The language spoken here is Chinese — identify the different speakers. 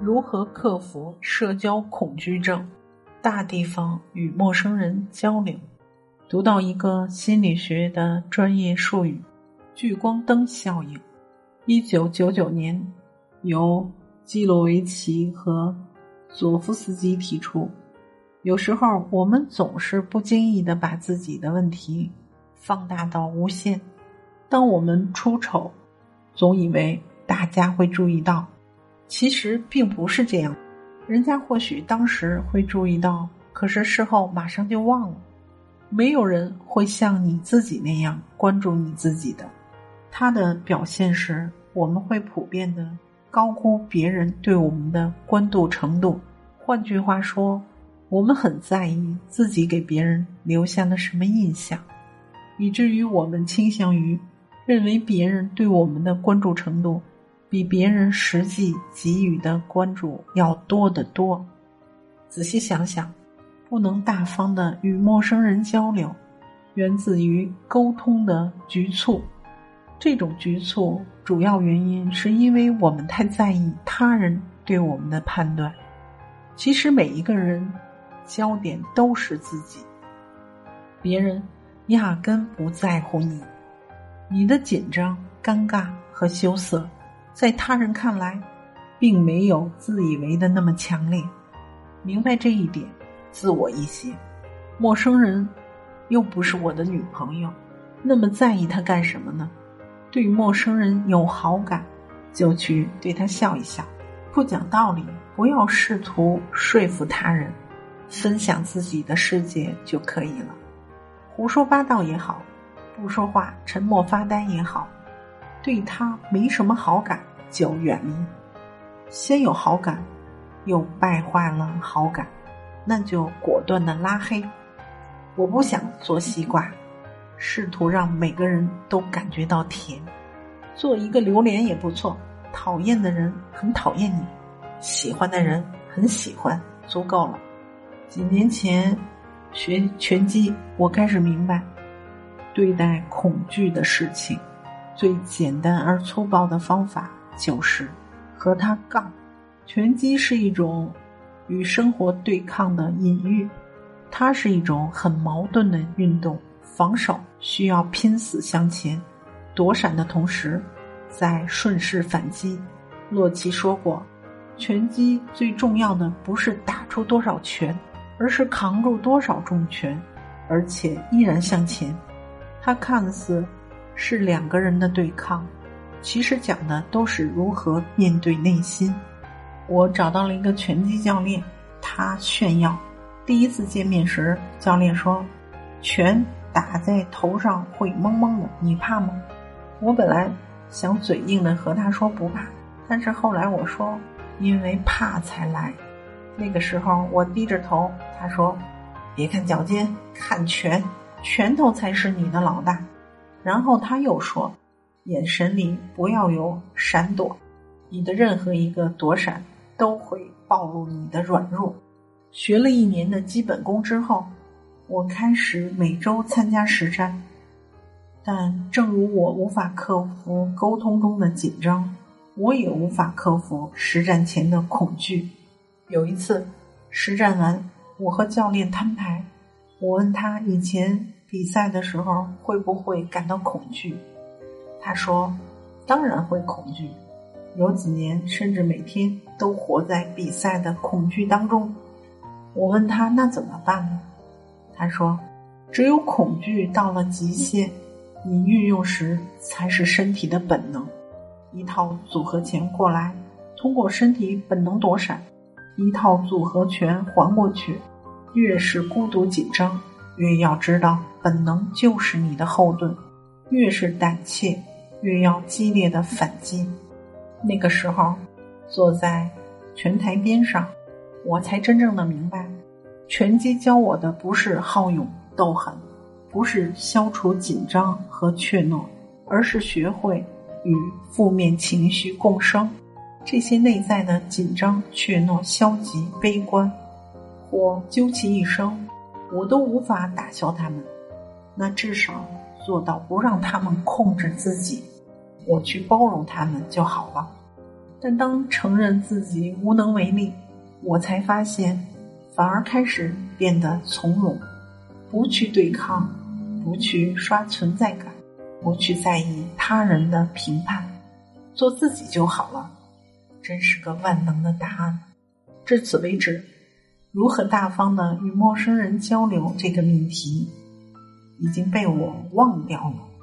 Speaker 1: 如何克服社交恐惧症？大地方与陌生人交流。读到一个心理学的专业术语——聚光灯效应。一九九九年，由基洛维奇和佐夫斯基提出。有时候，我们总是不经意的把自己的问题放大到无限。当我们出丑，总以为大家会注意到，其实并不是这样。人家或许当时会注意到，可是事后马上就忘了。没有人会像你自己那样关注你自己的。他的表现是，我们会普遍的高估别人对我们的关注程度。换句话说，我们很在意自己给别人留下了什么印象，以至于我们倾向于认为别人对我们的关注程度比别人实际给予的关注要多得多。仔细想想，不能大方的与陌生人交流，源自于沟通的局促。这种局促主要原因是因为我们太在意他人对我们的判断。其实每一个人。焦点都是自己，别人压根不在乎你。你的紧张、尴尬和羞涩，在他人看来，并没有自以为的那么强烈。明白这一点，自我一些。陌生人又不是我的女朋友，那么在意他干什么呢？对陌生人有好感，就去对他笑一笑。不讲道理，不要试图说服他人。分享自己的世界就可以了，胡说八道也好，不说话、沉默发呆也好，对他没什么好感就远离。先有好感，又败坏了好感，那就果断的拉黑。我不想做西瓜，试图让每个人都感觉到甜。做一个榴莲也不错，讨厌的人很讨厌你，喜欢的人很喜欢，足够了。几年前学拳击，我开始明白，对待恐惧的事情，最简单而粗暴的方法就是和他杠。拳击是一种与生活对抗的隐喻，它是一种很矛盾的运动。防守需要拼死向前，躲闪的同时再顺势反击。洛奇说过，拳击最重要的不是打出多少拳。而是扛住多少重拳，而且依然向前。他看似是两个人的对抗，其实讲的都是如何面对内心。我找到了一个拳击教练，他炫耀。第一次见面时，教练说：“拳打在头上会懵懵的，你怕吗？”我本来想嘴硬的和他说不怕，但是后来我说：“因为怕才来。”那个时候，我低着头。他说：“别看脚尖，看拳，拳头才是你的老大。”然后他又说：“眼神里不要有闪躲，你的任何一个躲闪都会暴露你的软弱。”学了一年的基本功之后，我开始每周参加实战。但正如我无法克服沟通中的紧张，我也无法克服实战前的恐惧。有一次，实战完，我和教练摊牌。我问他以前比赛的时候会不会感到恐惧，他说：“当然会恐惧，有几年甚至每天都活在比赛的恐惧当中。”我问他：“那怎么办呢？”他说：“只有恐惧到了极限，你运用时才是身体的本能。一套组合拳过来，通过身体本能躲闪。”一套组合拳还过去，越是孤独紧张，越要知道本能就是你的后盾；越是胆怯，越要激烈的反击。那个时候，坐在拳台边上，我才真正的明白，拳击教我的不是好勇斗狠，不是消除紧张和怯懦，而是学会与负面情绪共生。这些内在的紧张、怯懦、消极、悲观，或究其一生，我都无法打消他们。那至少做到不让他们控制自己，我去包容他们就好了。但当承认自己无能为力，我才发现，反而开始变得从容，不去对抗，不去刷存在感，不去在意他人的评判，做自己就好了。真是个万能的答案。至此为止，如何大方的与陌生人交流这个命题，已经被我忘掉了。